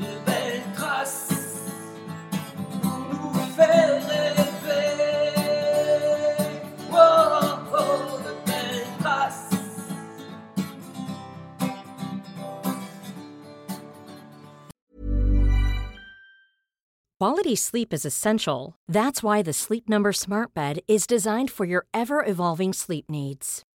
de belles traces pour nous faire rêver. Oh, oh, de belles traces. Quality sleep is essential. That's why the Sleep Number Smart Bed is designed for your ever evolving sleep needs.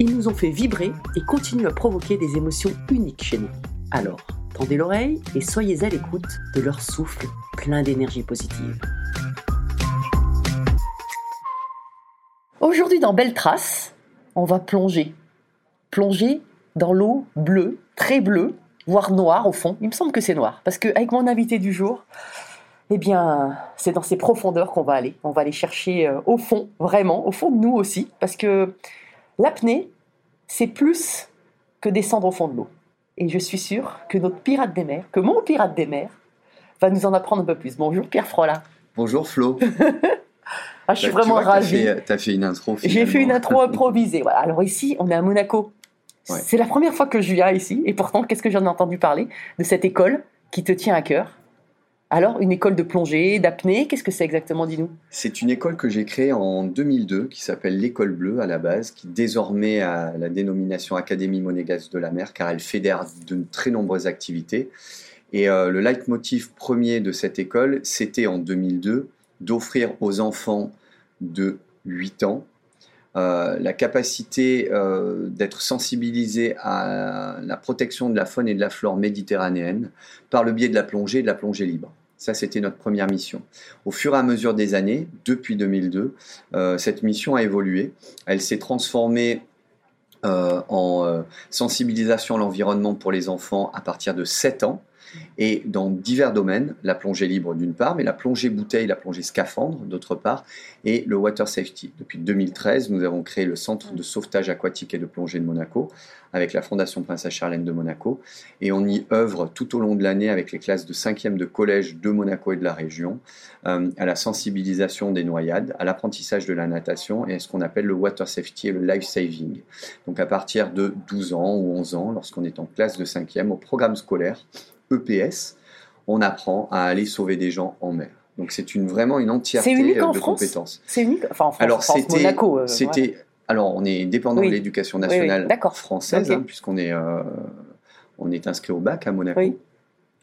Ils nous ont fait vibrer et continuent à provoquer des émotions uniques chez nous. Alors, tendez l'oreille et soyez à l'écoute de leur souffle plein d'énergie positive. Aujourd'hui dans Belle Trace, on va plonger. Plonger dans l'eau bleue, très bleue, voire noire au fond. Il me semble que c'est noir. Parce qu'avec mon invité du jour, eh bien, c'est dans ces profondeurs qu'on va aller. On va aller chercher euh, au fond, vraiment, au fond de nous aussi. Parce que l'apnée, c'est plus que descendre au fond de l'eau. Et je suis sûre que notre pirate des mers, que mon pirate des mers, va nous en apprendre un peu plus. Bonjour Pierre Frola. Bonjour Flo. Ah, je suis Bah, tu vraiment vois que t'as ravie. fait- une intro. J'ai fait une intro improvisée. Voilà. Alors ici, on est à Monaco. Ouais. C'est la première fois que je viens ici. Et pourtant, qu'est-ce que j'en ai entendu parler de cette école qui te tient à cœur? Alors, une école de plongée, d'apnée, qu'est-ce que c'est exactement, dis-nous? C'est une école que j'ai créée en 2002 qui s'appelle l'École Bleue à la base, qui désormais a la dénomination Académie monégasque de la mer car elle fédère de très nombreuses activités. Et euh, le leitmotiv premier de cette école, c'était en 2002 d'offrir aux enfants de 8 ans euh, la capacité euh, d'être sensibilisés à la protection de la faune et de la flore méditerranéenne par le biais de la plongée et de la plongée libre. Ça, c'était notre première mission. Au fur et à mesure des années, depuis 2002, euh, cette mission a évolué. Elle s'est transformée euh, en euh, sensibilisation à l'environnement pour les enfants à partir de 7 ans et dans divers domaines, la plongée libre d'une part, mais la plongée bouteille, la plongée scaphandre d'autre part, et le water safety. Depuis 2013, nous avons créé le centre de sauvetage aquatique et de plongée de Monaco avec la Fondation Princesse Charlène de Monaco et on y œuvre tout au long de l'année avec les classes de 5e de collège de Monaco et de la région euh, à la sensibilisation des noyades, à l'apprentissage de la natation et à ce qu'on appelle le water safety et le life saving. Donc à partir de 12 ans ou 11 ans, lorsqu'on est en classe de 5e au programme scolaire EPS, on apprend à aller sauver des gens en mer. Donc c'est une, vraiment une entièreté C'est unique euh, en de France compétences. C'est unique Enfin, en France, Alors c'était, euh, c'était, ouais. alors on est dépendant Oui. de l'éducation oui, nationale française, hein, puisqu'on est, euh, on est inscrit au bac à Monaco.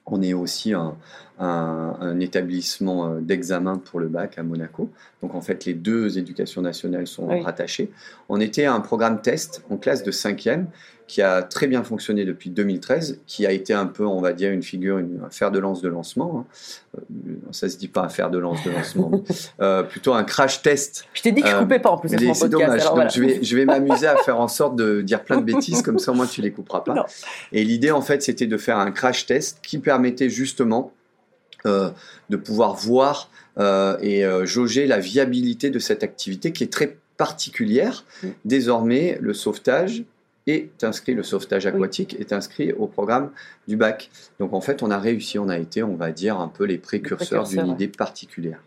On est aussi un, un- un établissement d'examen pour le bac à Monaco. Donc en fait, les deux éducations nationales sont rattachées. On était à un programme test en classe de 5e qui a très bien fonctionné depuis 2013, qui a été un peu, on va dire, une figure, une, un fer de lance de lancement. hein. Euh, ça se dit pas un fer de lance de lancement, mais, euh, plutôt un crash test Je t'ai dit que je Euh, coupais pas en plus c'est dommage. alors Donc voilà. je vais, je vais m'amuser à faire en sorte de dire plein de bêtises, comme ça, moi, tu les couperas pas. Non. Et l'idée, en fait, c'était de faire un crash test qui permettait justement euh, de pouvoir voir et jauger la viabilité de cette activité qui est très particulière. Mm. Désormais, le sauvetage est inscrit, le sauvetage aquatique est inscrit au programme du bac. Donc en fait, on a réussi, on a été, on va dire, un peu les précurseurs précurseurs, d'une ouais. idée particulière.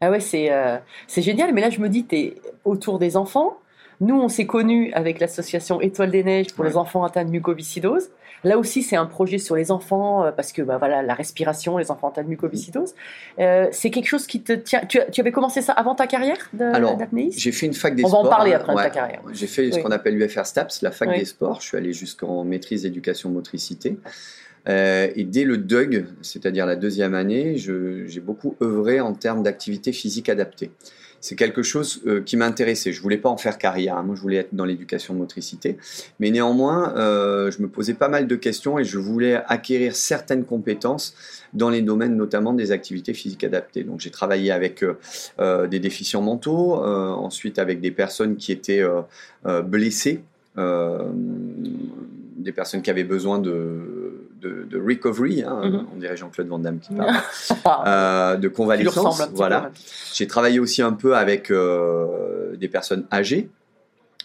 Ah ouais, c'est euh, c'est génial. Mais là, je me dis, tu es autour des enfants. Nous, on s'est connus avec l'association Étoile des Neiges pour Ouais. les enfants atteints de mucoviscidose. Là aussi, c'est un projet sur les enfants euh, parce que bah, voilà, la respiration, les enfants atteints de mucoviscidose. Euh, c'est quelque chose qui te tient. Tu, tu avais commencé ça avant ta carrière d'apnéiste J'ai fait une fac des On va en sports. parler après de ta carrière. J'ai fait ce qu'on appelle l'UFR STAPS, la fac Oui. des sports. Je suis allé jusqu'en maîtrise d'éducation motricité. Euh, et dès le DUG, c'est-à-dire la deuxième année, j'ai beaucoup œuvré en termes d'activité physique adaptée. C'est quelque chose euh, qui m'intéressait. Je voulais pas en faire carrière. hein. Moi, je voulais être dans l'éducation motricité. Mais néanmoins, euh, je me posais pas mal de questions et je voulais acquérir certaines compétences dans les domaines notamment des activités physiques adaptées. Donc, j'ai travaillé avec des déficients mentaux, ensuite avec des personnes qui étaient blessées, des personnes qui avaient besoin de, de, de recovery, hein, Mhm. on dirait Jean-Claude Van Damme qui parle, euh, de convalescence. Voilà. J'ai travaillé aussi un peu avec euh, des personnes âgées.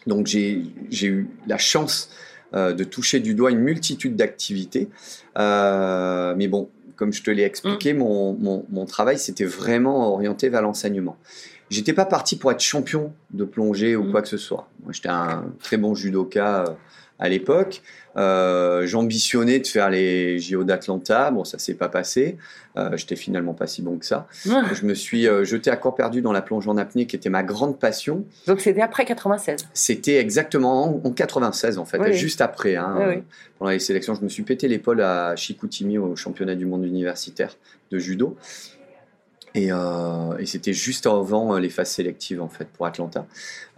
Donc j'ai eu la chance euh, de toucher du doigt une multitude d'activités. Mais bon, comme je te l'ai expliqué, Mm. mon, mon, mon travail c'était vraiment orienté vers l'enseignement. J'étais pas parti pour être champion de plongée ou Mm. quoi que ce soit. Moi, j'étais un très bon judoka à l'époque. Euh, J'ambitionnais de faire les JO d'Atlanta. Bon, ça s'est pas passé. Euh, J'étais finalement pas si bon que ça. Je me suis euh, jeté à corps perdu dans la plonge en apnée, qui était ma grande passion. Donc c'était après 96. C'était exactement en, en 96, en fait, Oui, juste après. hein, Oui, oui. Pendant les sélections, je me suis pété l'épaule à Chicoutimi au championnat du monde universitaire de judo. Et, euh, et c'était juste avant euh, les phases sélectives, en fait, pour Atlanta.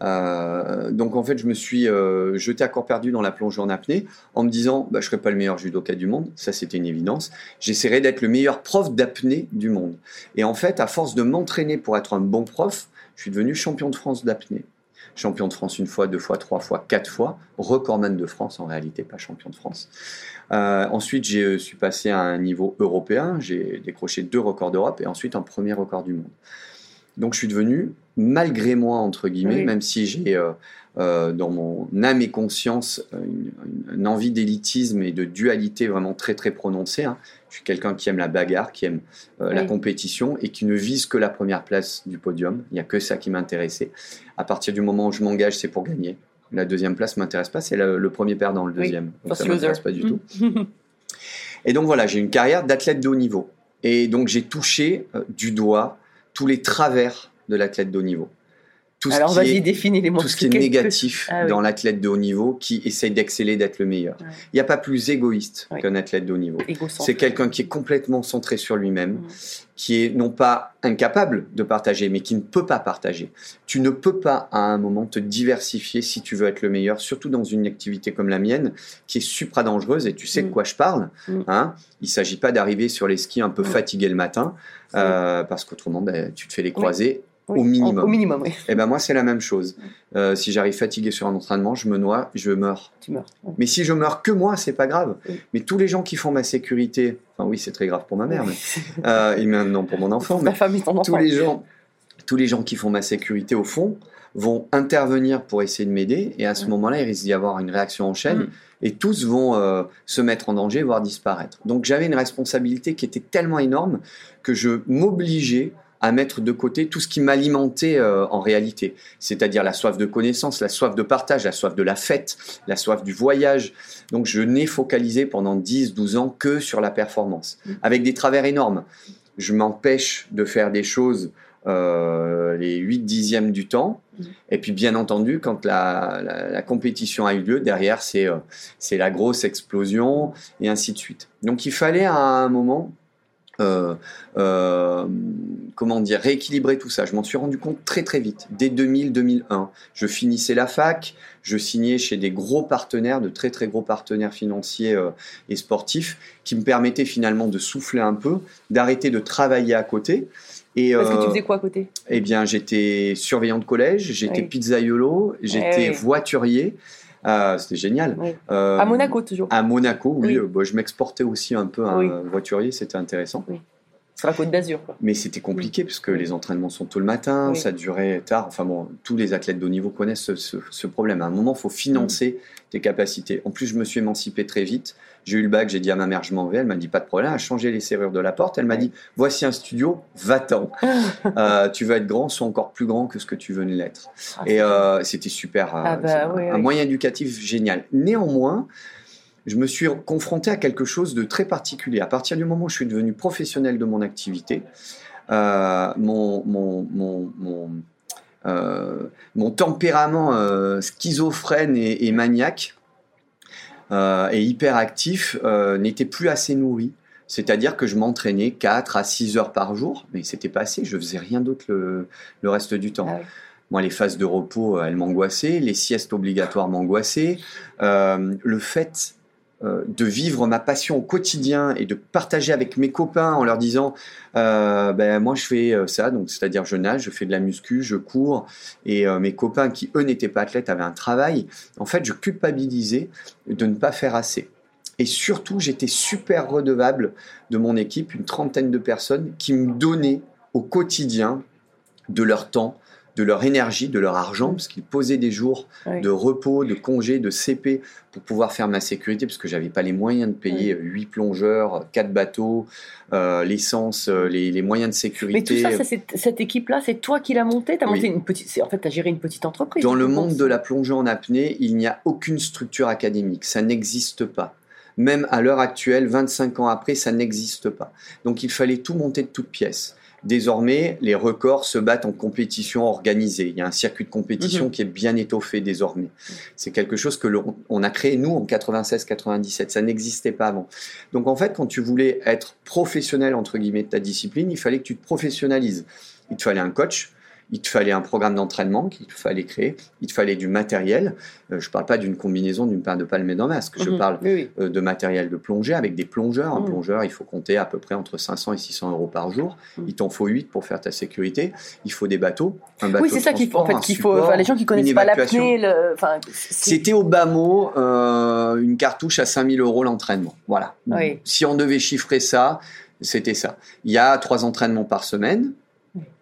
Euh, donc, en fait, je me suis jeté à corps perdu dans la plongée en apnée en me disant, bah, je serai pas le meilleur judoka du monde. Ça, c'était une évidence. J'essaierai d'être le meilleur prof d'apnée du monde. Et en fait, à force de m'entraîner pour être un bon prof, je suis devenu champion de France d'apnée. Champion de France une fois, deux fois, trois fois, quatre fois. Recordman de France, en réalité, pas champion de France. Euh, ensuite, je suis passé à un niveau européen. J'ai décroché deux records d'Europe et ensuite un premier record du monde. Donc, je suis devenu, malgré moi, entre guillemets, Oui. même si j'ai euh, euh, dans mon âme et conscience une, une- envie d'élitisme et de dualité vraiment très très prononcée. hein. Je suis quelqu'un qui aime la bagarre, qui aime euh, la Oui. compétition et qui ne vise que la première place du podium. Il n'y a que ça qui m'intéressait. À partir du moment où je m'engage, c'est pour gagner. La deuxième place m'intéresse pas, c'est le, le premier perdant, le Oui, deuxième. Donc first ça m'intéresse pas du tout. Et donc voilà, j'ai une carrière d'athlète de haut niveau. Et donc j'ai touché euh, du doigt tous les travers de l'athlète de haut niveau. Tout Alors ce qui vas-y, est, définis les mots. tout ce qui est négatif Ah oui. dans l'athlète de haut niveau qui essaye d'exceller, d'être le meilleur. Ouais. Il n'y a pas plus égoïste qu'un athlète de haut niveau. C'est quelqu'un qui est complètement centré sur lui-même, qui est non pas incapable de partager, mais qui ne peut pas partager. Tu ne peux pas à un moment te diversifier si tu veux être le meilleur, surtout dans une activité comme la mienne, qui est supra dangereuse, et tu sais de Mm. quoi je parle. Mm. Hein Il ne s'agit pas d'arriver sur les skis un peu Mm. fatigué le matin, euh, parce qu'autrement, ben, tu te fais les croiser Oui, au minimum. Au minimum, oui. Et ben moi, c'est la même chose. Euh, si j'arrive fatigué sur un entraînement, je me noie, je meurs. Tu meurs. Ouais. Mais si je meurs que moi, c'est pas grave. Oui. Mais tous les gens qui font ma sécurité, enfin oui, c'est très grave pour ma mère, mais, euh, et maintenant pour mon enfant, mais et ton enfant. tous les gens, tous les gens qui font ma sécurité au fond vont intervenir pour essayer de m'aider, et à ce Ouais. moment-là, il risque d'y avoir une réaction en chaîne, Mm. et tous vont euh, se mettre en danger, voire disparaître. Donc j'avais une responsabilité qui était tellement énorme que je m'obligeais à mettre de côté tout ce qui m'alimentait euh, en réalité, c'est-à-dire la soif de connaissance, la soif de partage, la soif de la fête, la soif du voyage. Donc je n'ai focalisé pendant 10, 12 ans que sur la performance, Mm. avec des travers énormes. Je m'empêche de faire des choses euh, les 8 dixièmes du temps. Mm. Et puis bien entendu, quand la, la- la compétition a eu lieu, derrière c'est euh, c'est la grosse explosion et ainsi de suite. Donc il fallait à un moment euh, euh, comment dire, rééquilibrer tout ça. Je m'en suis rendu compte très très vite, dès 2000-2001. Je finissais la fac, je signais chez des gros partenaires, de très très gros partenaires financiers euh, et sportifs, qui me permettaient finalement de souffler un peu, d'arrêter de travailler à côté. Et, Parce que tu faisais quoi à côté? eh bien, j'étais surveillant de collège, j'étais Oui. pizzaiolo, j'étais oui. voiturier. Euh, C'était génial. Oui. Euh, À Monaco, toujours. À Monaco, oui. Oui. euh, bah, je m'exportais aussi un peu un Oui. voiturier, c'était intéressant. Sur la côte d'Azur. Mais c'était compliqué parce que les entraînements sont tôt le matin, Oui. ça durait tard. Enfin bon, tous les athlètes de haut niveau connaissent ce, ce- ce problème. À un moment, il faut financer tes capacités. En plus, je me suis émancipé très vite. J'ai eu le bac, j'ai dit à ma mère, je m'en vais. Elle m'a dit, pas de problème. Elle a changé les serrures de la porte. Elle m'a dit, voici un studio, va-t'en. Euh, tu vas être grand, sois encore plus grand que ce que tu veux l'être. Ah, Et euh, c'était super. euh, Ah bah un moyen éducatif génial. Néanmoins, je me suis confronté à quelque chose de très particulier. À partir du moment où je suis devenu professionnel de mon activité, euh, mon, mon, mon, mon, euh, mon tempérament euh, schizophrène et, et maniaque et hyperactif n'était plus assez nourri. C'est-à-dire que je m'entraînais 4 à 6 heures par jour, mais c'était pas assez, je faisais rien d'autre le, le reste du temps. Ah oui. Moi, les phases de repos, elles m'angoissaient, les siestes obligatoires m'angoissaient. Euh, le fait euh, de vivre ma passion au quotidien et de partager avec mes copains en leur disant euh, ben moi je fais euh, ça. Donc c'est-à-dire je nage je fais de la muscu je cours. Et mes copains qui eux n'étaient pas athlètes avaient un travail. En fait je culpabilisais de ne pas faire assez. Et surtout j'étais super redevable de mon équipe une trentaine de personnes qui me donnaient au quotidien de leur temps de leur énergie, de leur argent, parce qu'ils posaient des jours Oui. de repos, de congés, de CP pour pouvoir faire ma sécurité, parce que j'avais pas les moyens de payer huit plongeurs, quatre bateaux, euh, l'essence, euh, les, les moyens de Mais sécurité. tout ça, cette équipe-là, c'est toi qui l'as montée? T'as Oui. monté une petite. En fait, t'as géré une petite entreprise. Dans le monde de la plongée en apnée, il n'y a aucune structure académique, ça n'existe pas. Même à l'heure actuelle, 25 ans après, ça n'existe pas. Donc il fallait tout monter de toutes pièces. Désormais, les records se battent en compétition organisée. Il y a un circuit de compétition Mhm. qui est bien étoffé désormais. C'est quelque chose que l'on on a créé nous en 96-97. Ça n'existait pas avant. Donc en fait, quand tu voulais être professionnel entre guillemets de ta discipline, il fallait que tu te professionnalises. Il te fallait un coach, il te fallait un programme d'entraînement qu'il fallait créer, il te fallait du matériel. Euh, je ne parle pas d'une combinaison d'une paire de palmes et d'un masque. Je Mhm. parle Oui, euh, de matériel de plongée avec des plongeurs. Un Mhm. plongeur, il faut compter à peu près entre 500 et 600 euros par jour. Mhm. Il t'en faut 8 pour faire ta sécurité. Il faut des bateaux. Un bateau Oui, c'est ça qu'il faut. En transport, fait, un qu'il faut. support, Enfin, les gens qui connaissent pas l'apnée, le- enfin, C'était au bas mot euh, une cartouche à 5000 euros l'entraînement. Voilà. Oui. Si on devait chiffrer ça, c'était ça. Il y a trois entraînements par semaine.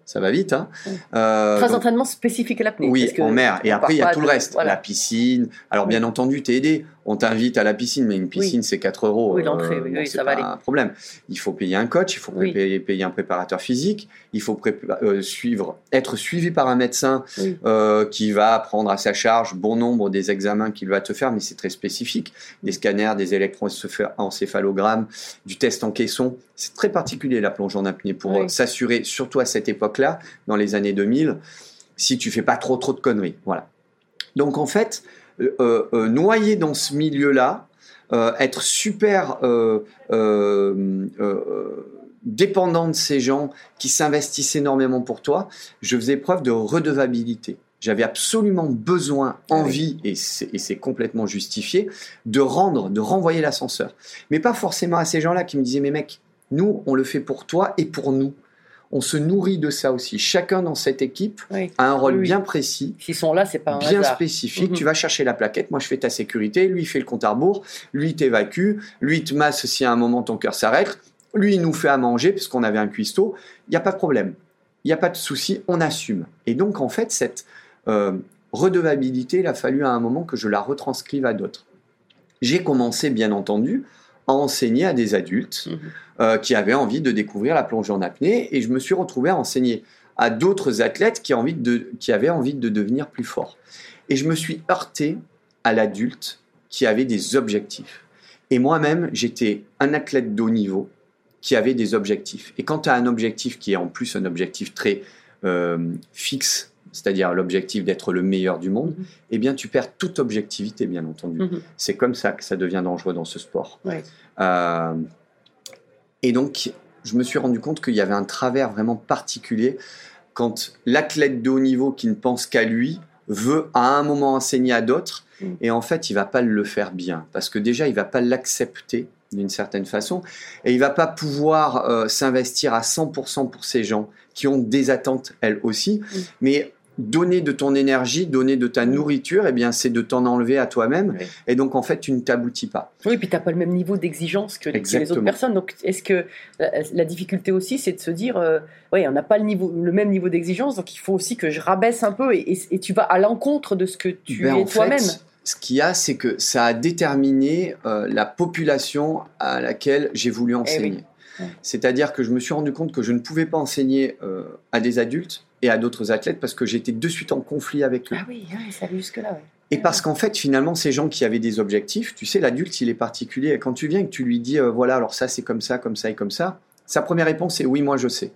Ça va vite. Hein Oui. Euh, Trois donc- entraînements spécifiques à l'apnée. oui, parce que en mer. Et après, il y a tout le reste. voilà. La piscine. Alors, bien entendu, t'es aidé. On t'invite à la piscine, mais une piscine, c'est 4 euros. Oui, l'entrée, oui, bon, oui, ça va pas aller. un problème. Il faut payer un coach, il faut payer, payer un préparateur physique, il faut euh, suivre, être suivi par un médecin euh, qui va prendre à sa charge bon nombre des examens qu'il va te faire, mais c'est très spécifique. Des scanners, des électroencéphalogrammes, du test en caisson. C'est très particulier la plonge en apnée pour euh, s'assurer, surtout à cette époque-là, dans les années 2000, si tu fais pas trop trop de conneries. Voilà. Donc en fait, euh, euh, noyé dans ce milieu-là, euh, être super euh, euh, euh, dépendant de ces gens qui s'investissent énormément pour toi, je faisais preuve de redevabilité. J'avais absolument besoin, envie, et c'est complètement justifié, de rendre, de renvoyer l'ascenseur. Mais pas forcément à ces gens-là qui me disaient, mais mec, nous, on le fait pour toi et pour nous. On se nourrit de ça aussi. Chacun dans cette équipe Oui. a un rôle Oui, bien précis S'ils sont là, c'est pas un bien hasard. spécifique. Mhm. Tu vas chercher la plaquette, moi je fais ta sécurité, lui il fait le compte à rebours, lui t'évacue, lui te masse si à un moment ton cœur s'arrête, lui il nous fait à manger puisqu'on avait un cuistot. Il n'y a pas de problème, il n'y a pas de souci, on assume. Et donc en fait, cette euh, redevabilité, il a fallu à un moment que je la retranscrive à d'autres. J'ai commencé bien entendu à enseigner à des adultes Mhm. euh, qui avaient envie de découvrir la plongée en apnée et je me suis retrouvé à enseigner à d'autres athlètes qui, envie de, qui avaient envie de devenir plus forts. Et je me suis heurté à l'adulte qui avait des objectifs. Et moi-même, j'étais un athlète de haut niveau qui avait des objectifs. Et quand tu as un objectif qui est en plus un objectif très euh, fixe, c'est-à-dire l'objectif d'être le meilleur du monde, Mhm. eh bien tu perds toute objectivité, bien entendu. Mhm. C'est comme ça que ça devient dangereux dans ce sport. Ouais. Euh, et donc, je me suis rendu compte qu'il y avait un travers vraiment particulier quand l'athlète de haut niveau qui ne pense qu'à lui veut à un moment enseigner à d'autres, Mm. et en fait, il va pas le faire bien, parce que déjà, il va pas l'accepter d'une certaine façon, et il va pas pouvoir euh, s'investir à 100% pour ces gens qui ont des attentes, elles aussi, mais donner de ton énergie, donner de ta nourriture, eh bien, c'est de t'en enlever à toi-même. Oui. Et donc, en fait, tu ne t'aboutis pas. Oui, puis tu n'as pas le même niveau d'exigence que, les- que les autres personnes. Donc, est-ce que la, la difficulté aussi, c'est de se dire, euh, ouais, on n'a pas le, niveau, le même niveau d'exigence, donc il faut aussi que je rabaisse un peu et, et- et tu vas à l'encontre de ce que tu Ben, es toi-même. ce qu'il y a, c'est que ça a déterminé euh, la population à laquelle j'ai voulu enseigner. Eh Ouais. C'est-à-dire que je me suis rendu compte que je ne pouvais pas enseigner euh, à des adultes et à d'autres athlètes parce que j'étais de suite en conflit avec eux. Ah oui, ouais, ça va jusque-là. ouais. Et parce qu'en fait, finalement, ces gens qui avaient des objectifs, tu sais, l'adulte, il est particulier. Et quand tu viens et que tu lui dis, euh, voilà, alors ça, c'est comme ça, comme ça et comme ça, sa première réponse est oui, moi, je sais.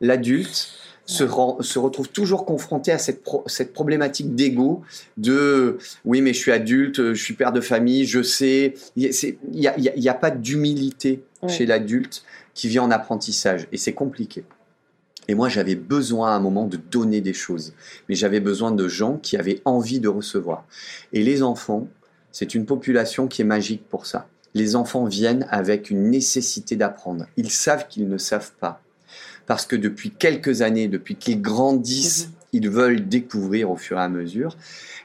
L'adulte se, rend- se retrouve toujours confronté à cette, pro- cette problématique d'ego, de oui, mais je suis adulte, je suis père de famille, je sais. Il n'y a, a- pas d'humilité chez l'adulte qui vit en apprentissage. Et c'est compliqué. Et moi, j'avais besoin à un moment de donner des choses. Mais j'avais besoin de gens qui avaient envie de recevoir. Et les enfants, c'est une population qui est magique pour ça. Les enfants viennent avec une nécessité d'apprendre. Ils savent qu'ils ne savent pas. Parce que depuis quelques années, depuis qu'ils grandissent, ils veulent découvrir au fur et à mesure.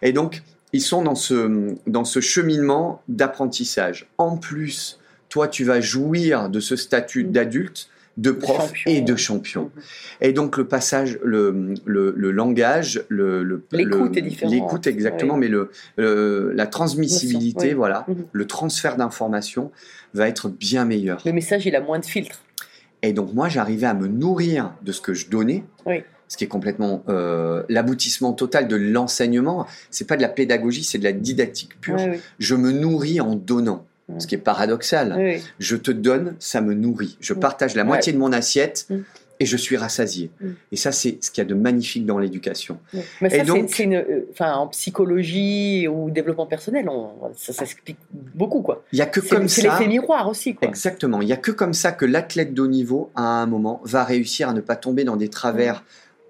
Et donc, ils sont dans ce, dans ce cheminement d'apprentissage. En plus, toi, tu vas jouir de ce statut Mhm. d'adulte, de prof champion. et de champion. Et donc le passage, le, le, le langage, le, L'écoute est différente. L'écoute exactement, Oui. mais le, le- la transmissibilité, Oui. voilà, Mhm. le transfert d'informations va être bien meilleur. Le message, il a moins de filtres. Et donc moi, j'arrivais à me nourrir de ce que je donnais. Oui. Ce qui est complètement euh, l'aboutissement total de l'enseignement, c'est pas de la pédagogie, c'est de la didactique pure. Ouais, oui. Je me nourris en donnant, Ce qui est paradoxal. Oui. Je te donne, ça me nourrit. Je Mm. partage la moitié de mon assiette Mm. et je suis rassasié. Mm. Et ça, c'est ce qu'il y a de magnifique dans l'éducation. Mais ça, Et c'est- donc- c'est une, euh, enfin, en psychologie ou développement personnel, on, ça, ça s'explique beaucoup, quoi. Il y a que C'est comme c'est ça. l'effet miroir aussi, quoi. Exactement. Il y a que comme ça que l'athlète de haut niveau, à un moment, va réussir à ne pas tomber dans des travers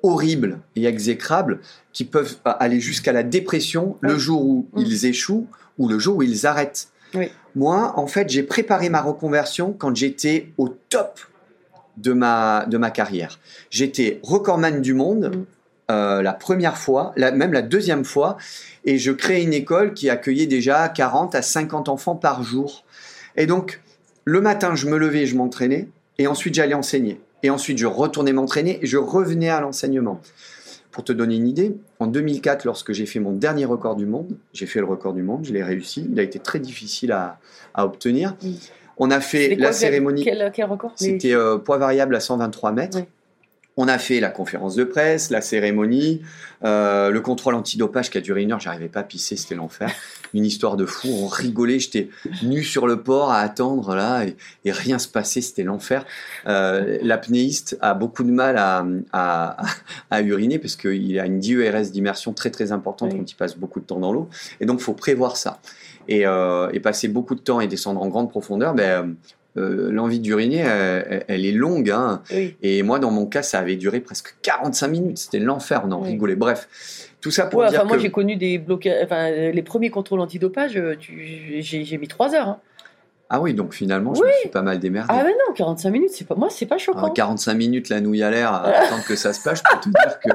horribles et exécrables qui peuvent aller jusqu'à la dépression le jour où ils échouent ou le jour où ils arrêtent. Oui. Moi, en fait, j'ai préparé ma reconversion quand j'étais au top de ma, de ma carrière. J'étais recordman du monde Mm. euh, la première fois, la- même la deuxième fois, et je créais une école qui accueillait déjà 40 à 50 enfants par jour. Et donc, le matin, je me levais, je m'entraînais, et ensuite j'allais enseigner. Et ensuite, je retournais m'entraîner et je revenais à l'enseignement. Pour te donner une idée, en 2004, lorsque j'ai fait mon dernier record du monde, j'ai fait le record du monde, je l'ai réussi. Il a été très difficile à, à obtenir. On a fait quoi, la cérémonie. Quel, quel record? C'était euh, poids variable à 123 mètres. Oui. On a fait la conférence de presse, la cérémonie, euh, le contrôle antidopage qui a duré une heure. J'arrivais pas à pisser, c'était l'enfer. Une histoire de fou. On rigolait. J'étais nu sur le port à attendre là et, et rien se passait. C'était l'enfer. Euh, L'apnéiste a beaucoup de mal à, à, à uriner parce qu'il a une DERS d'immersion très très importante Oui. quand il passe beaucoup de temps dans l'eau. Et donc, faut prévoir ça. Et, euh, et passer beaucoup de temps et descendre en grande profondeur, ben, euh, l'envie d'uriner, elle, elle est longue. Hein. Oui. Et moi, dans mon cas, ça avait duré presque 45 minutes. C'était l'enfer, on en Oui. rigolait. Bref, tout ça pour Ouais, dire enfin, moi, que... j'ai connu des blocages. Enfin, euh, les premiers contrôles antidopage, euh, tu- j'ai mis 3 heures. hein. Ah oui, donc finalement, je Oui. me suis pas mal démerdé. Ah, mais non, 45 minutes, c'est pas... moi, c'est pas Ah, choquant. 45 minutes, la nouille à l'air, à attendre que ça se passe, je peux te dire que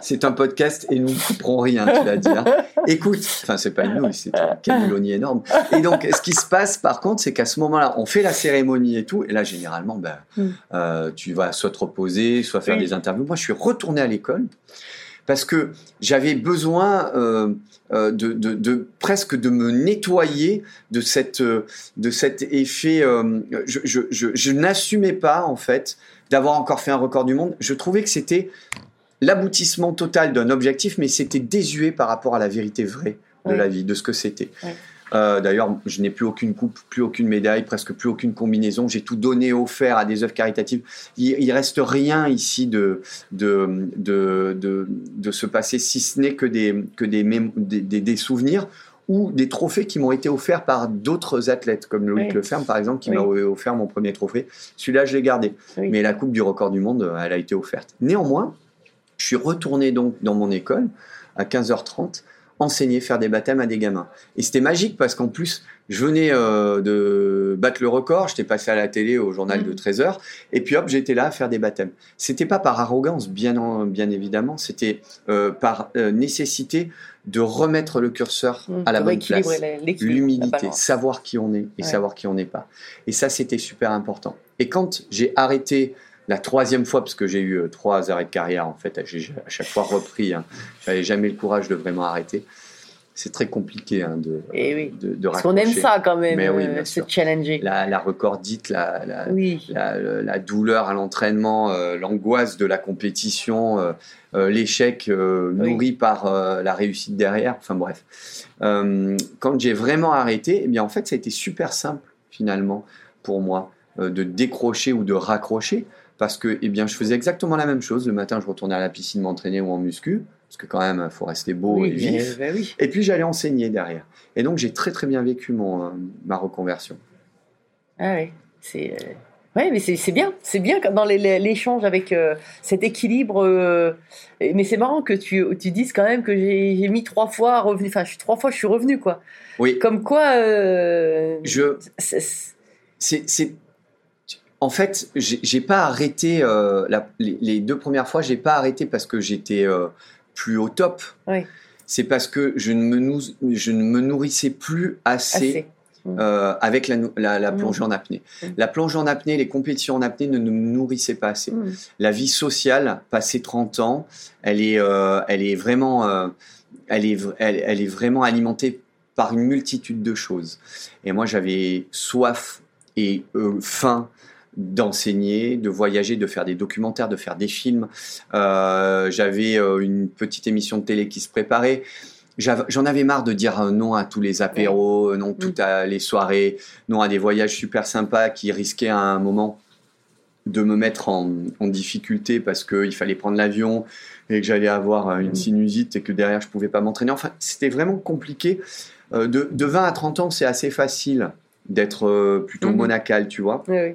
c'est un podcast et nous ne couperons rien, tu vas dire. Écoute, enfin, c'est pas une nouille, c'est un cannelloni énorme. Et donc, ce qui se passe, par contre, c'est qu'à ce moment-là, on fait la cérémonie et tout, et là, généralement, ben, Mm. euh, tu vas soit te reposer, soit faire Oui. des interviews. Moi, je suis retourné à l'école parce que j'avais besoin euh, euh, de, de- de- presque de me nettoyer de cette euh, de cet effet. euh, je je, je, je n'assumais pas en fait d'avoir encore fait un record du monde. Je trouvais que c'était l'aboutissement total d'un objectif, mais c'était désuet par rapport à la vérité vraie de Oui. la vie, de ce que c'était. Oui. Euh, D'ailleurs, je n'ai plus aucune coupe, plus aucune médaille, presque plus aucune combinaison. J'ai tout donné, offert à des œuvres caritatives. Il, il reste rien ici de de, de, de, de ce passé, si ce n'est que des que des, des, des- des souvenirs ou des trophées qui m'ont été offerts par d'autres athlètes, comme Loïc Oui. Leferme par exemple, qui Oui. m'a offert mon premier trophée. Celui-là, je l'ai gardé. Oui. Mais la Coupe du record du monde, euh, elle a été offerte. Néanmoins, je suis retourné donc dans mon école à 15h30 enseigner, faire des baptêmes à des gamins. Et c'était magique parce qu'en plus, je venais euh, de battre le record, j'étais passé à la télé au journal de 13 heures, et puis hop, j'étais là à faire des baptêmes. C'était pas par arrogance, bien, en- bien évidemment, c'était euh, par euh, nécessité de remettre le curseur Mmh, à la bonne place. L'humilité, savoir qui on est et Ouais. savoir qui on n'est pas. Et ça, c'était super important. Et quand j'ai arrêté la troisième fois, parce que j'ai eu euh, trois arrêts de carrière, en fait, j'ai à chaque fois repris, hein, j'avais jamais le courage de vraiment arrêter. C'est très compliqué hein, de, Et oui. de, de Parce qu'on aime ça quand même, Mais oui, euh, bien sûr. challenger. La, la recordite, la, la, Oui. la, la douleur à l'entraînement, euh, l'angoisse de la compétition, euh, euh, l'échec nourri par la réussite derrière. Enfin bref. Quand j'ai vraiment arrêté, eh bien en fait ça a été super simple finalement pour moi de décrocher ou de raccrocher parce que eh bien je faisais exactement la même chose. Le matin je retournais à la piscine m'entraîner ou en muscu parce que quand même il faut rester beau oui, et vif. oui. Et puis j'allais enseigner derrière. Et donc j'ai très très bien vécu mon, euh, ma reconversion. Ah ouais, c'est euh, mais c'est bien, c'est bien dans l'échange avec euh, cet équilibre. euh, mais c'est marrant que tu, tu dises quand même que j'ai mis trois fois à revenir. Enfin, je suis trois fois, je suis revenu quoi. Oui, Comme quoi, euh, je c'est- en fait, j'ai, pas arrêté euh, la- les, les deux premières fois, j'ai pas arrêté parce que j'étais euh, plus au top. Oui. C'est parce que je ne me, nous- je ne me nourrissais plus assez, assez. euh, avec la, la, la Mhm. plongée en apnée. Mhm. La plongée en apnée, les compétitions en apnée ne nous nourrissaient pas assez. La vie sociale, passé 30 ans, elle est, elle est vraiment, elle est, v- elle, elle est vraiment alimentée par une multitude de choses. Et moi, j'avais soif et euh, faim d'enseigner, de voyager, de faire des documentaires, de faire des films. Euh, j'avais euh, une petite émission de télé qui se préparait. J'en avais marre de dire non à tous les apéros, non toutes à les soirées, non à des voyages super sympas qui risquaient à un moment de me mettre en, en difficulté parce qu'il fallait prendre l'avion et que j'allais avoir euh, une sinusite et que derrière je pouvais pas m'entraîner. Enfin, c'était vraiment compliqué. De, de 20 à 30 ans, c'est assez facile d'être plutôt Mhm. monacal, tu vois. Oui, oui.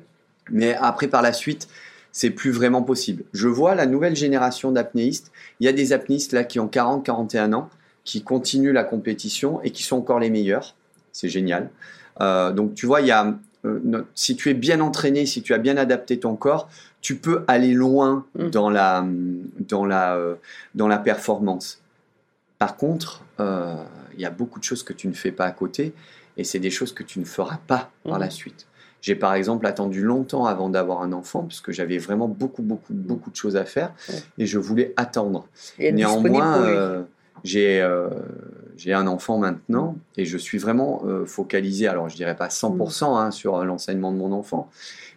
Mais après, par la suite, c'est plus vraiment possible. Je vois la nouvelle génération d'apnéistes. Il y a des apnéistes là qui ont 40, 41 ans, qui continuent la compétition et qui sont encore les meilleurs. C'est génial. Euh, donc, tu vois, il y a, euh, si tu es bien entraîné, si tu as bien adapté ton corps, tu peux aller loin Mm. dans la, dans la, euh, dans la performance. Par contre, il y a beaucoup de choses que tu ne fais pas à côté et c'est des choses que tu ne feras pas par Mhm. la suite. J'ai par exemple attendu longtemps avant d'avoir un enfant parce que j'avais vraiment beaucoup, beaucoup, beaucoup de choses à faire Ouais. et je voulais attendre. Et Néanmoins, euh, j'ai euh, j'ai un enfant maintenant et je suis vraiment euh, focalisé, alors je dirais pas 100% hein, sur euh, l'enseignement de mon enfant,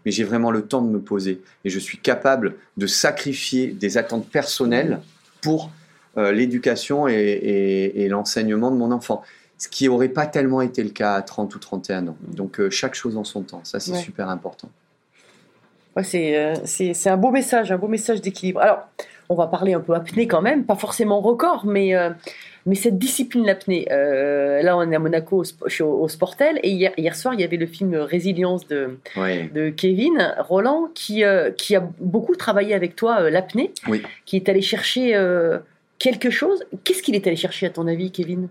mais j'ai vraiment le temps de me poser et je suis capable de sacrifier des attentes personnelles pour euh, l'éducation et, et- et l'enseignement de mon enfant. Ce qui n'aurait pas tellement été le cas à 30 ou 31 ans. Donc euh, chaque chose en son temps, ça c'est Ouais. super important. Ouais, c'est, euh, c'est, c'est un beau message, un beau message d'équilibre. Alors, on va parler un peu apnée quand même, pas forcément record, mais, euh, mais cette discipline, l'apnée. Là, on est à Monaco, au, Sp- chez- au Sportel, et hier, hier soir, il y avait le film Résilience de, Ouais. de Kevin Roland, qui, qui a beaucoup travaillé avec toi, l'apnée, Oui. qui est allé chercher quelque chose. Qu'est-ce qu'il est allé chercher, à ton avis, Kevin?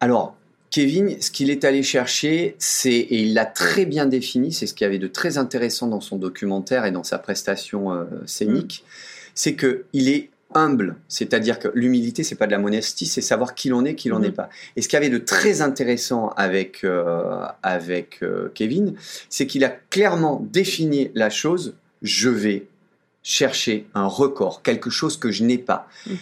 Alors, Kevin, ce qu'il est allé chercher, c'est, et il l'a très bien défini, c'est ce qu'il y avait de très intéressant dans son documentaire et dans sa prestation euh, scénique, c'est que il est humble, c'est-à-dire que l'humilité, c'est pas de la modestie, c'est savoir qui l'on est, qui l'on Mhm. n'est pas. Et ce qu'il y avait de très intéressant avec, euh, avec euh, Kevin, c'est qu'il a clairement défini la chose, je vais chercher un record, quelque chose que je n'ai pas. Mhm.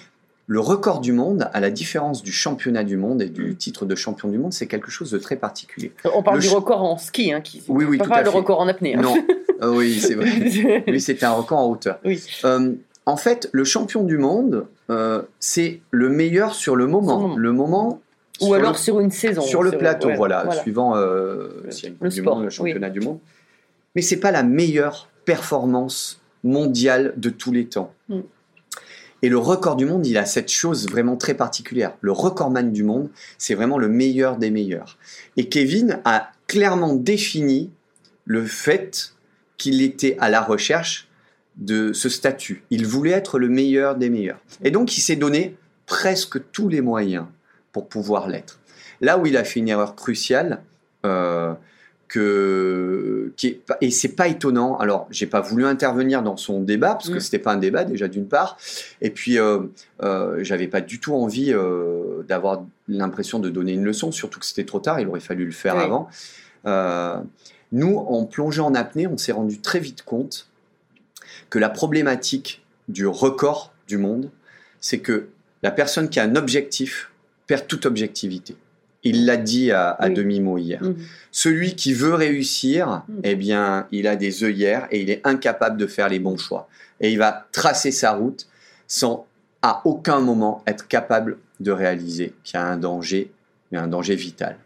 Le record du monde, à la différence du championnat du monde et du titre de champion du monde, c'est quelque chose de très particulier. On parle Le du record en ski, hein, qui, Oui, oui, pas tout pas à le fait. record en apnée. hein. Non, Ah oui, c'est vrai. Lui, c'était un record en hauteur. Oui. Euh, en fait, le champion du monde, euh, c'est le meilleur sur le moment. Le moment. Le moment. Ou alors le- sur une saison. sur le plateau, ouais, voilà, suivant euh, Le- sport, monde, le oui. championnat du monde. Mais c'est pas la meilleure performance mondiale de tous les temps. Mm. Et le record du monde, il a cette chose vraiment très particulière. Le recordman du monde, c'est vraiment le meilleur des meilleurs. Et Kevin a clairement défini le fait qu'il était à la recherche de ce statut. Il voulait être le meilleur des meilleurs. Et donc, il s'est donné presque tous les moyens pour pouvoir l'être. Là où il a fait une erreur cruciale, euh, que, qui est, et c'est pas étonnant. Alors, j'ai pas voulu intervenir dans son débat parce que Mm. c'était pas un débat déjà d'une part, et puis euh, euh, j'avais pas du tout envie euh, d'avoir l'impression de donner une leçon, surtout que c'était trop tard. Il aurait fallu le faire Oui. avant. Nous, en plongeant en apnée, on s'est rendu très vite compte que la problématique du record du monde, c'est que la personne qui a un objectif perd toute objectivité. Il l'a dit à, à Oui. demi-mot hier. Mhm. Celui qui veut réussir, Mm. eh bien, il a des œillères et il est incapable de faire les bons choix. Et il va tracer sa route sans à aucun moment être capable de réaliser qu'il y a un danger, mais un danger vital.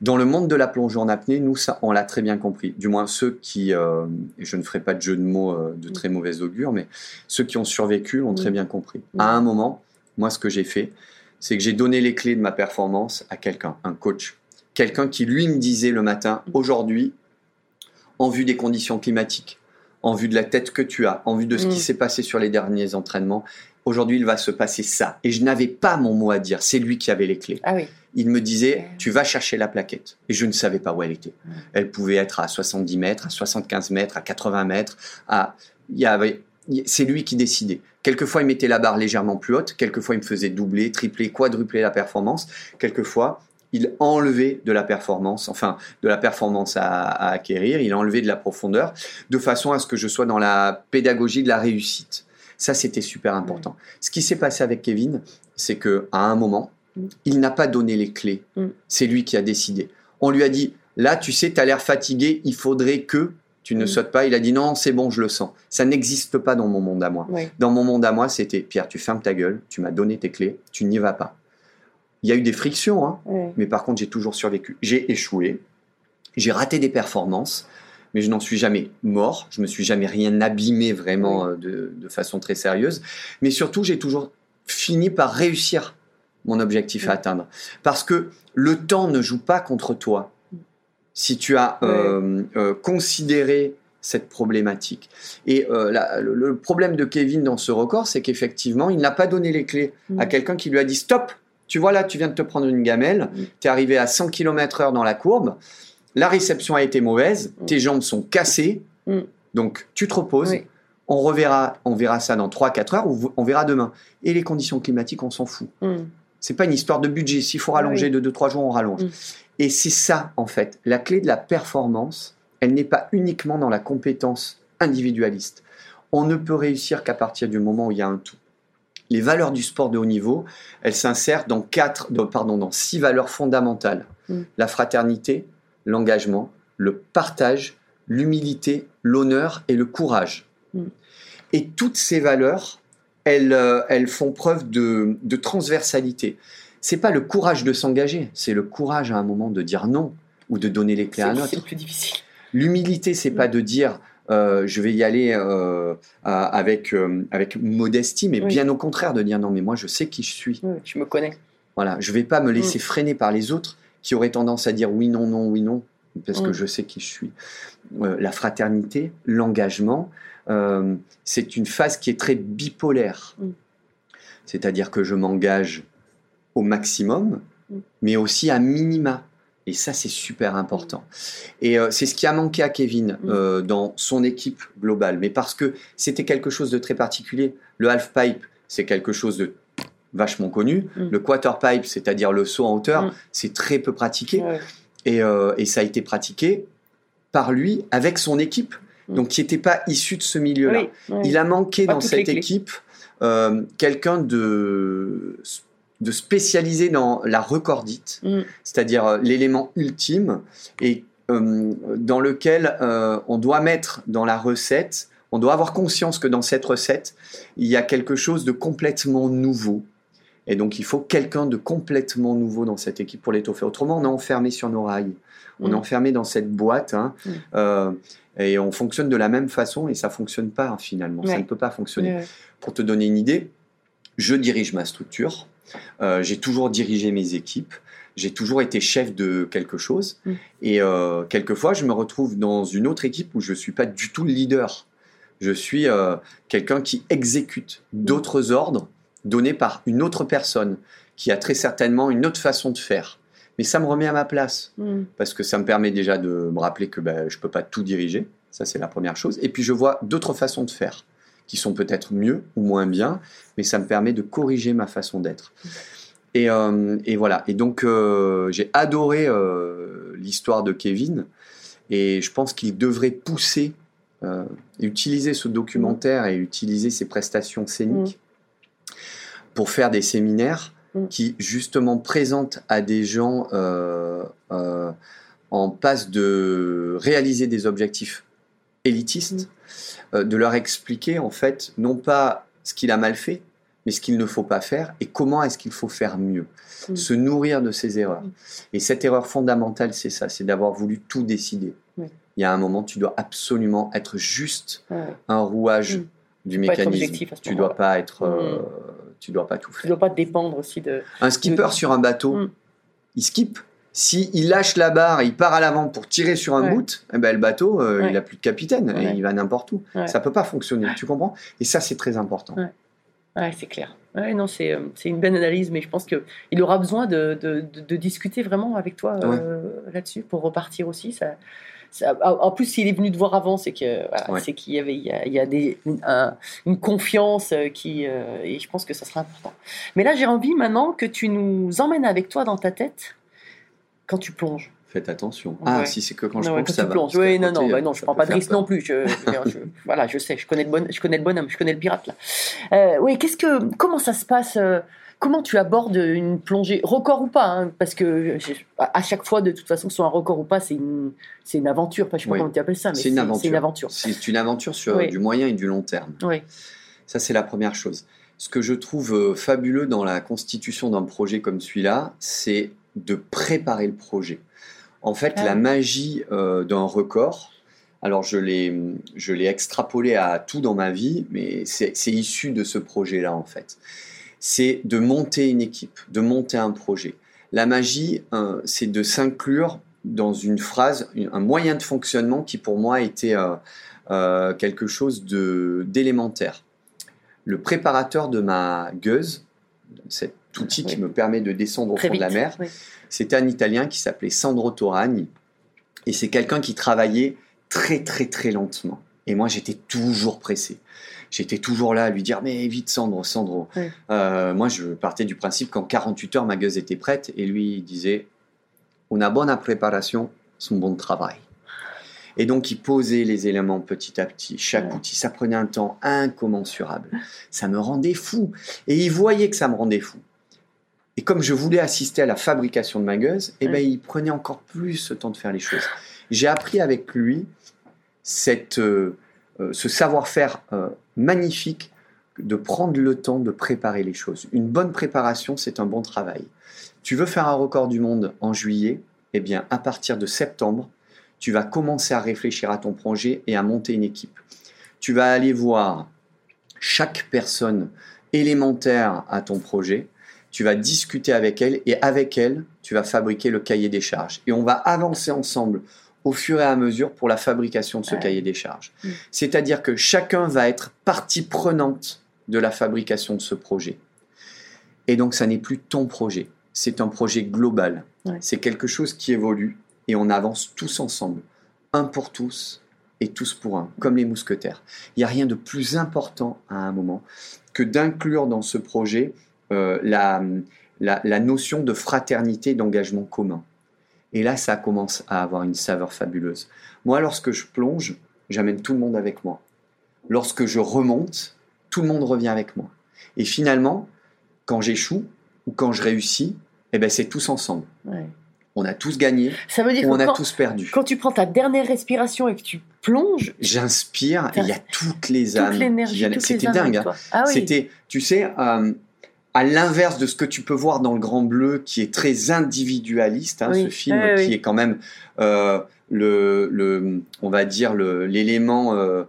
Dans le monde de la plongée en apnée, nous, ça, on l'a très bien compris. Du moins ceux qui, euh, et je ne ferai pas de jeu de mots euh, de très mauvais augure, mais ceux qui ont survécu l'ont très bien compris. À un moment, moi, ce que j'ai fait, c'est que j'ai donné les clés de ma performance à quelqu'un, un coach. Quelqu'un qui, lui, me disait le matin, Mm. aujourd'hui, en vue des conditions climatiques, en vue de la tête que tu as, en vue de ce qui Mm. s'est passé sur les derniers entraînements, aujourd'hui, il va se passer ça. Et je n'avais pas mon mot à dire, c'est lui qui avait les clés. Ah oui. Il me disait, tu vas chercher la plaquette. Et je ne savais pas où elle était. Ouais. Elle pouvait être à 70 mètres, à 75 mètres, à 80 mètres. À... Il y avait... C'est lui qui décidait. Quelquefois, il mettait la barre légèrement plus haute. Quelquefois, il me faisait doubler, tripler, quadrupler la performance. Quelquefois, il enlevait de la performance, enfin, de la performance à, à acquérir. Il enlevait de la profondeur, de façon à ce que je sois dans la pédagogie de la réussite. Ça, c'était super important. Ce qui s'est passé avec Kevin, c'est que à un moment, Mm. il n'a pas donné les clés. Mm. C'est lui qui a décidé. On lui a dit, là, tu sais, tu as l'air fatigué, il faudrait que tu ne Mm. sautes pas. Il a dit, non, c'est bon, je le sens. Ça n'existe pas dans mon monde à moi. Oui. Dans mon monde à moi, c'était, Pierre, tu fermes ta gueule, tu m'as donné tes clés, tu n'y vas pas. Il y a eu des frictions, hein, oui. mais par contre, j'ai toujours survécu. J'ai échoué, j'ai raté des performances, mais je n'en suis jamais mort, je me suis jamais rien abîmé vraiment euh, de, de façon très sérieuse, mais surtout, j'ai toujours fini par réussir mon objectif à atteindre. Parce que le temps ne joue pas contre toi. Si tu as euh, euh, considéré cette problématique. Et euh, la- le, le problème de Kevin dans ce record, c'est qu'effectivement, il n'a pas donné les clés à Mm. quelqu'un qui lui a dit stop. Tu vois là, tu viens de te prendre une gamelle, Mm. tu es arrivé à 100 km/h dans la courbe, la réception a été mauvaise, Mm. tes jambes sont cassées, Mm. donc tu te reposes. Oui. On reverra, on verra ça dans 3-4 heures ou on verra demain. Et les conditions climatiques, on s'en fout. C'est pas une histoire de budget. S'il faut rallonger Oui. de 2-3 jours, on rallonge. Et c'est ça, en fait. La clé de la performance, elle n'est pas uniquement dans la compétence individualiste. On ne peut réussir qu'à partir du moment où il y a un tout. Les valeurs du sport de haut niveau, elles s'insèrent dans quatre, dans- pardon, dans six valeurs fondamentales. Mm. La fraternité, l'engagement, le partage, l'humilité, l'honneur et le courage. Mm. Et toutes ces valeurs, elles, euh, elles font preuve de, de transversalité. C'est pas le courage de s'engager, c'est le courage à un moment de dire non ou de donner les clés à un autre. c'est le plus difficile. L'humilité, c'est pas de dire euh, je vais y aller euh, avec, euh, avec modestie, mais Oui. bien au contraire de dire non, mais moi je sais qui je suis. Oui, tu me connais. Voilà, je vais pas me laisser freiner par les autres qui auraient tendance à dire oui, non, non, oui, non, parce que Mm. je sais qui je suis. La fraternité, l'engagement, c'est une phase qui est très bipolaire. Mm. C'est-à-dire que je m'engage au maximum, Mm. mais aussi à minima. Et ça, c'est super important. Et euh, c'est ce qui a manqué à Kevin Mm. euh, dans son équipe globale. Mais parce que c'était quelque chose de très particulier. Le half-pipe, c'est quelque chose de vachement connu. Mm. Le quarter-pipe, c'est-à-dire le saut en hauteur, Mm. c'est très peu pratiqué. Ouais. Et, euh, et ça a été pratiqué par lui, avec son équipe, Mm. donc qui n'était pas issu de ce milieu-là. Oui, oui. Il a manqué Pas dans cette équipe quelqu'un de, de spécialisé dans la recordite, Mm. c'est-à-dire euh, l'élément ultime, et euh, dans lequel euh, on doit mettre dans la recette, on doit avoir conscience que dans cette recette, il y a quelque chose de complètement nouveau. Et donc il faut quelqu'un de complètement nouveau dans cette équipe pour l'étoffer. Autrement, on est enfermé sur nos rails. On est Mm. enfermé dans cette boîte. hein, Mm. euh, et on fonctionne de la même façon et ça fonctionne pas finalement. Ça ne peut pas fonctionner. Ouais. Pour te donner une idée, je dirige ma structure. Euh, j'ai toujours dirigé mes équipes. J'ai toujours été chef de quelque chose. Mm. Et euh, quelquefois, je me retrouve dans une autre équipe où je ne suis pas du tout le leader. Je suis euh, quelqu'un qui exécute d'autres ordres donné par une autre personne qui a très certainement une autre façon de faire. Mais ça me remet à ma place Mm. parce que ça me permet déjà de me rappeler que ben, je ne peux pas tout diriger. Ça, c'est la première chose. Et puis, je vois d'autres façons de faire qui sont peut-être mieux ou moins bien, mais ça me permet de corriger ma façon d'être. Et, euh, et voilà. Et donc, euh, j'ai adoré euh, l'histoire de Kevin. Et je pense qu'il devrait pousser, utiliser ce documentaire et utiliser ses prestations scéniques pour faire des séminaires Mm. qui, justement, présentent à des gens en passe de réaliser des objectifs élitistes, euh, de leur expliquer, en fait, non pas ce qu'il a mal fait, mais ce qu'il ne faut pas faire et comment est-ce qu'il faut faire mieux. Mm. Se nourrir de ses erreurs. Mm. Et cette erreur fondamentale, c'est ça, c'est d'avoir voulu tout décider. Oui. Il y a un moment, tu dois absolument être juste Ouais. un rouage Mm. du mécanisme. Tu dois pas être, euh, tu dois pas tout Tu faire. dois pas dépendre aussi de. Un skipper sur un bateau, il skip. Si il lâche la barre, il part à l'avant pour tirer sur un Ouais. bout, eh ben, le bateau, euh, Ouais. il a plus de capitaine et il va n'importe où. Ça peut pas fonctionner, tu comprends? Et ça, c'est très important. Ouais. C'est clair. Ouais, non, c'est euh, c'est une bonne analyse, mais je pense qu'il aura besoin de, de, de- de discuter vraiment avec toi euh, là-dessus pour repartir aussi. Ça, ça- en plus, s'il est venu te voir avant, c'est que voilà, Ouais. c'est qu'il y avait il y a, il y a des, une, un- une confiance qui euh, et je pense que ça sera important. Mais là, j'ai envie maintenant que tu nous emmènes avec toi dans ta tête quand tu plonges. Faites attention. Ah, Ouais. si c'est que quand je Non, plonge, quand ça tu va. plonges. Oui, non, non, bah non, je prends pas de risque peur. non plus. Je, je- je- voilà, je sais, je connais le bon, je connais le bonhomme, je connais le pirate là. Euh, oui, qu'est-ce que, comment ça se passe euh, Comment tu abordes une plongée, record ou pas hein, Parce que à chaque fois, de toute façon, que ce soit un record ou pas, c'est une, c'est une aventure. Enfin, je sais pas Oui. comment tu appelles ça, mais C'est une aventure. C'est une aventure. C'est une aventure sur Oui. du moyen et du long terme. Oui. Ça, c'est la première chose. Ce que je trouve euh, fabuleux dans la constitution d'un projet comme celui-là, c'est de préparer le projet. En fait, Ah la magie euh, d'un record, alors je l'ai, je l'ai extrapolé à tout dans ma vie, mais c'est c'est issu de ce projet-là, en fait. C'est de monter une équipe, de monter un projet. La magie, euh, c'est de s'inclure dans une phrase, un moyen de fonctionnement qui pour moi était euh, euh, quelque chose de- d'élémentaire. Le préparateur de ma gueuse, cet outil qui me permet de descendre au Très fond vite. de la mer, Oui. c'était un Italien qui s'appelait Sandro Toragni. Et c'est quelqu'un qui travaillait très très très lentement. Et moi j'étais toujours pressé. J'étais toujours là à lui dire mais vite Sandro, Sandro. Oui. Euh, moi je partais du principe qu'en 48 heures ma gueuse était prête et lui il disait una buona preparazione, c'est un bon travail. Et donc il posait les éléments petit à petit, chaque Ouais. outil, ça prenait un temps incommensurable. Ça me rendait fou. Et il voyait que ça me rendait fou. Et comme je voulais assister à la fabrication de ma gueuse, eh ben, il prenait encore plus ce temps de faire les choses. J'ai appris avec lui cette, euh, euh, ce savoir-faire euh, magnifique de prendre le temps de préparer les choses. Une bonne préparation, c'est un bon travail. Tu veux faire un record du monde en juillet? Eh bien, à partir de septembre, tu vas commencer à réfléchir à ton projet et à monter une équipe. Tu vas aller voir chaque personne élémentaire à ton projet. Tu vas discuter avec elle et avec elle, tu vas fabriquer le cahier des charges. Et on va avancer ensemble au fur et à mesure pour la fabrication de ce Ouais. cahier des charges. Mm. C'est-à-dire que chacun va être partie prenante de la fabrication de ce projet. Et donc, ça n'est plus ton projet, c'est un projet global. Ouais. C'est quelque chose qui évolue et on avance tous ensemble, un pour tous et tous pour un, comme les mousquetaires. Il n'y a rien de plus important à un moment que d'inclure dans ce projet la, la, la notion de fraternité, d'engagement commun. Et là, ça commence à avoir une saveur fabuleuse. Moi, lorsque je plonge, j'amène tout le monde avec moi. Lorsque je remonte, tout le monde revient avec moi. Et finalement, quand j'échoue ou quand je réussis, eh ben, c'est tous ensemble. Ouais. On a tous gagné Ça veut dire ou on a quand, tous perdu. quand tu prends ta dernière respiration et que tu plonges, J'inspire et il y a toutes les âmes C'était dingue. hein. Ah oui. C'était, tu sais, euh, à l'inverse de ce que tu peux voir dans le Grand Bleu, qui est très individualiste, hein, Oui. ce film qui oui. est quand même euh, le, le, on va dire le- l'élément euh,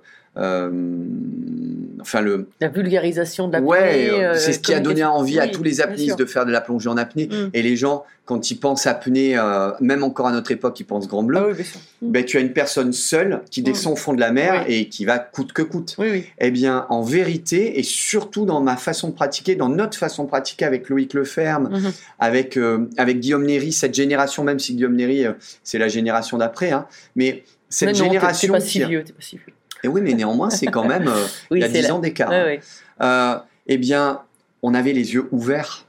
enfin le, La vulgarisation de la ouais, euh, c'est ce qui a donné envie à tous les apnéistes de faire de la plongée en apnée. Mm. Et les gens, quand ils pensent apnée, euh, même encore à notre époque, ils pensent grand bleu. Ah oui, bien sûr. Mm. Ben, tu as une personne seule qui Mm. descend au fond de la mer Oui. et qui va coûte que coûte. Eh bien, en vérité, et surtout dans ma façon de pratiquer, dans notre façon de pratiquer avec Loïc Leferme, Mhm. avec, euh, avec Guillaume Néry, cette génération, même si Guillaume Néry, euh, c'est la génération d'après, hein, mais cette non, génération. T'es pas si qui- vieux, t'es pas si vieux. Et oui, mais néanmoins, c'est quand même. euh, Oui, il y a c'est 10 là. ans d'écart. Ouais, hein. Euh, eh bien, on avait les yeux ouverts.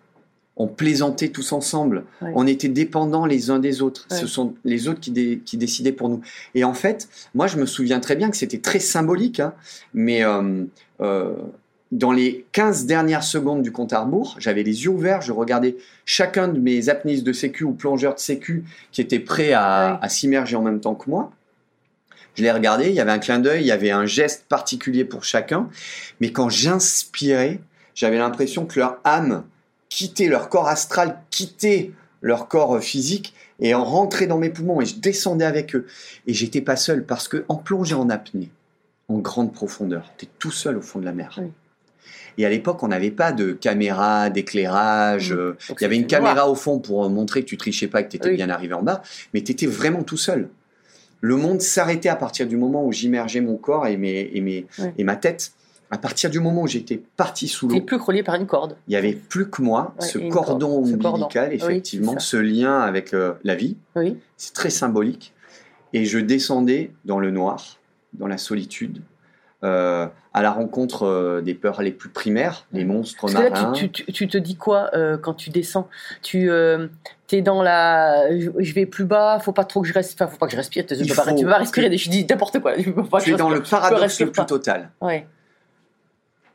On plaisantait tous ensemble. On était dépendants les uns des autres. Ce sont les autres qui, dé- qui décidaient pour nous. Et en fait, moi, je me souviens très bien que c'était très symbolique, hein, mais euh, dans les 15 dernières secondes du compte à rebours, j'avais les yeux ouverts, je regardais chacun de mes apnéistes de sécu ou plongeurs de sécu qui étaient prêts à s'immerger en même temps que moi. Je les regardais, il y avait un clin d'œil, il y avait un geste particulier pour chacun. Mais quand j'inspirais, j'avais l'impression que leur âme quittait leur corps astral, quittait leur corps euh, physique et en rentrait dans mes poumons et je descendais avec eux. Et j'étais pas seul parce que en plongée en apnée, en grande profondeur, tu es tout seul au fond de la mer. Oui. Et à l'époque, on n'avait pas de caméra, d'éclairage. Euh, il y avait une noir. caméra au fond pour euh, montrer que tu trichais pas, que tu étais Oui. bien arrivé en bas, mais tu étais vraiment tout seul. Le monde s'arrêtait à partir du moment où j'immergeais mon corps et, mes, et, mes, et ma tête. À partir du moment où j'étais parti sous l'eau, plus relié par une corde. il n'y avait plus que moi, Ouais, ce cordon corde, ce cordon. ombilical, effectivement, ce lien avec euh, la vie. Oui. C'est très symbolique. Et je descendais dans le noir, dans la solitude, euh, à la rencontre euh, des peurs les plus primaires, les monstres Parce que là, marins. tu, tu- tu- tu te dis quoi euh, quand tu descends? Tu es dans la. Je, vais plus bas, faut pas trop que je respire. Enfin, faut pas que je respire. Tu peux, pas, faut tu peux pas que- respirer. Je dis n'importe quoi. Tu es dans le paradoxe le plus total. Ouais.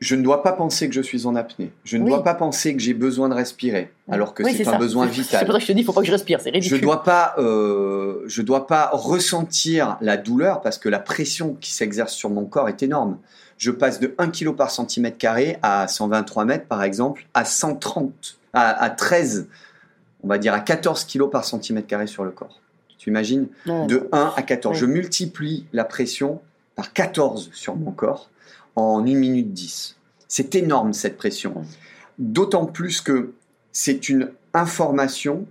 Je ne dois pas penser que je suis en apnée. Je ne Oui. dois pas penser que j'ai besoin de respirer, alors que Oui, c'est un ça. besoin C'est- C'est vital. pour ça que je te dis, faut pas que je respire. C'est Je ridicule. dois pas, euh, je dois pas ressentir la douleur parce que la pression qui s'exerce sur mon corps est énorme. Je passe de 1 kg par centimètre carré à 123 mètres par exemple à 130, à, à 13, on va dire à 14 kg par centimètre carré sur le corps. Tu imagines? De 1 à 14. Ouais. Je multiplie la pression par 14 sur mon corps en 1 minute 10. C'est énorme cette pression. D'autant plus que c'est une information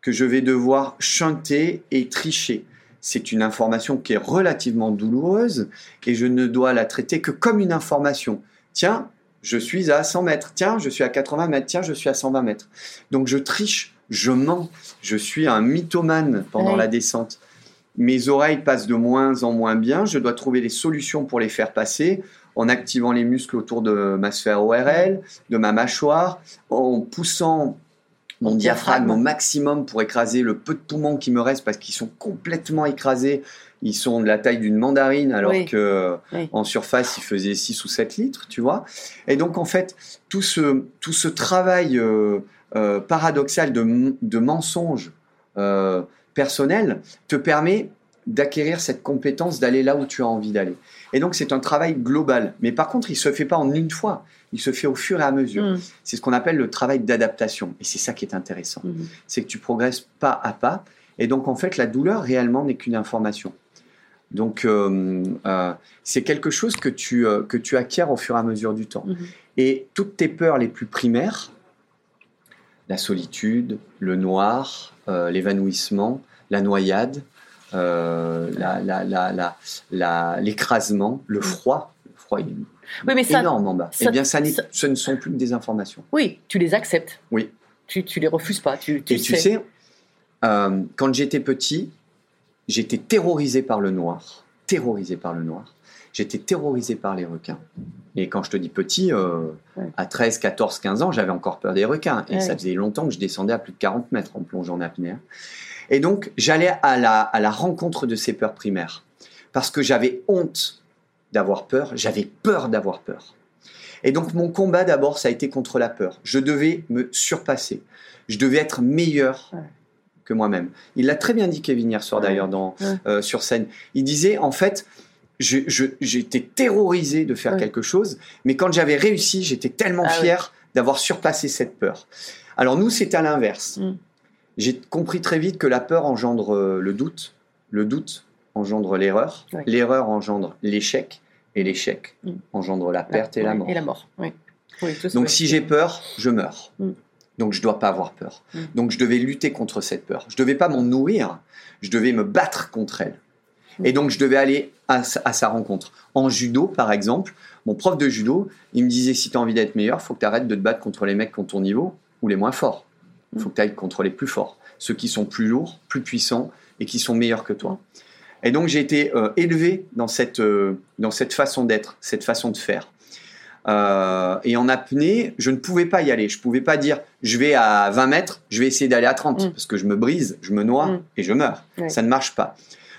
que je vais devoir chanter et tricher. C'est une information qui est relativement douloureuse et je ne dois la traiter que comme une information. Tiens, je suis à 100 mètres. Tiens, je suis à 80 mètres. Tiens, je suis à 120 mètres. Donc je triche, je mens. Je suis un mythomane pendant Ouais. la descente. Mes oreilles passent de moins en moins bien. Je dois trouver des solutions pour les faire passer en activant les muscles autour de ma sphère ORL, de ma mâchoire, en poussant mon diaphragme au maximum pour écraser le peu de poumons qui me reste parce qu'ils sont complètement écrasés. Ils sont de la taille d'une mandarine alors Oui. que Oui. en surface ils faisaient 6 ou 7 litres, tu vois. Et donc en fait, tout ce, tout ce travail euh, euh, paradoxal de, de mensonge euh, personnel te permet d'acquérir cette compétence d'aller là où tu as envie d'aller. Et donc c'est un travail global. Mais par contre, il se fait pas en une fois. Il se fait au fur et à mesure. Mm. C'est ce qu'on appelle le travail d'adaptation. Et c'est ça qui est intéressant. Mhm. C'est que tu progresses pas à pas. Et donc, en fait, la douleur réellement n'est qu'une information. Donc, euh, euh, c'est quelque chose que tu, euh, que tu acquiers au fur et à mesure du temps. Mhm. Et toutes tes peurs les plus primaires, la solitude, le noir, euh, l'évanouissement, la noyade, euh, l'écrasement, le froid, le froid il est Oui, mais ça. énorme en bas. ça- eh bien, ça, ça- ce ne sont plus que des informations. Oui, tu les acceptes. Oui. Tu, tu les refuses pas. Tu, tu Et tu sais, euh, quand j'étais petit, j'étais terrorisé par le noir. Terrorisé par le noir. J'étais terrorisé par les requins. Et quand je te dis petit, euh, Ouais. à 13, 14, 15 ans, j'avais encore peur des requins. Et Ouais. ça faisait longtemps que je descendais à plus de 40 mètres en plongeant en apnée. Et donc, j'allais à la, à la rencontre de ces peurs primaires. Parce que j'avais honte d'avoir peur, j'avais peur d'avoir peur. Et donc, mon combat d'abord, ça a été contre la peur. Je devais me surpasser. Je devais être meilleur Ouais. que moi-même. Il l'a très bien dit, Kevin, hier soir Ouais. d'ailleurs, dans, Ouais. euh, sur scène. Il disait, en fait, j'étais terrorisé de faire quelque chose, mais quand j'avais réussi, j'étais tellement Ah fier d'avoir surpassé cette peur. Alors nous, c'est à l'inverse. Mm. J'ai compris très vite que la peur engendre euh, le doute, le doute engendre l'erreur, l'erreur engendre l'échec, Et l'échec Mm. engendre la perte et la mort. Et la mort, oui. Donc si j'ai peur, je meurs. Mm. Donc je dois pas avoir peur. Mm. Donc je devais lutter contre cette peur. Je devais pas m'en nourrir, je devais me battre contre elle. Et donc je devais aller à, sa- à sa rencontre. En judo, par exemple, mon prof de judo, il me disait si tu as envie d'être meilleur, faut que tu arrêtes de te battre contre les mecs qui ont ton niveau ou les moins forts. Il faut que tu ailles contre les plus forts, ceux qui sont plus lourds, plus puissants et qui sont meilleurs que toi. Et donc j'ai été euh, élevé dans cette, euh, dans cette façon d'être, cette façon de faire. Euh, et en apnée, je ne pouvais pas y aller. Je ne pouvais pas dire je vais à 20 mètres, je vais essayer d'aller à 30 Mm. parce que je me brise, je me noie Mm. et je meurs. Ça ne marche pas.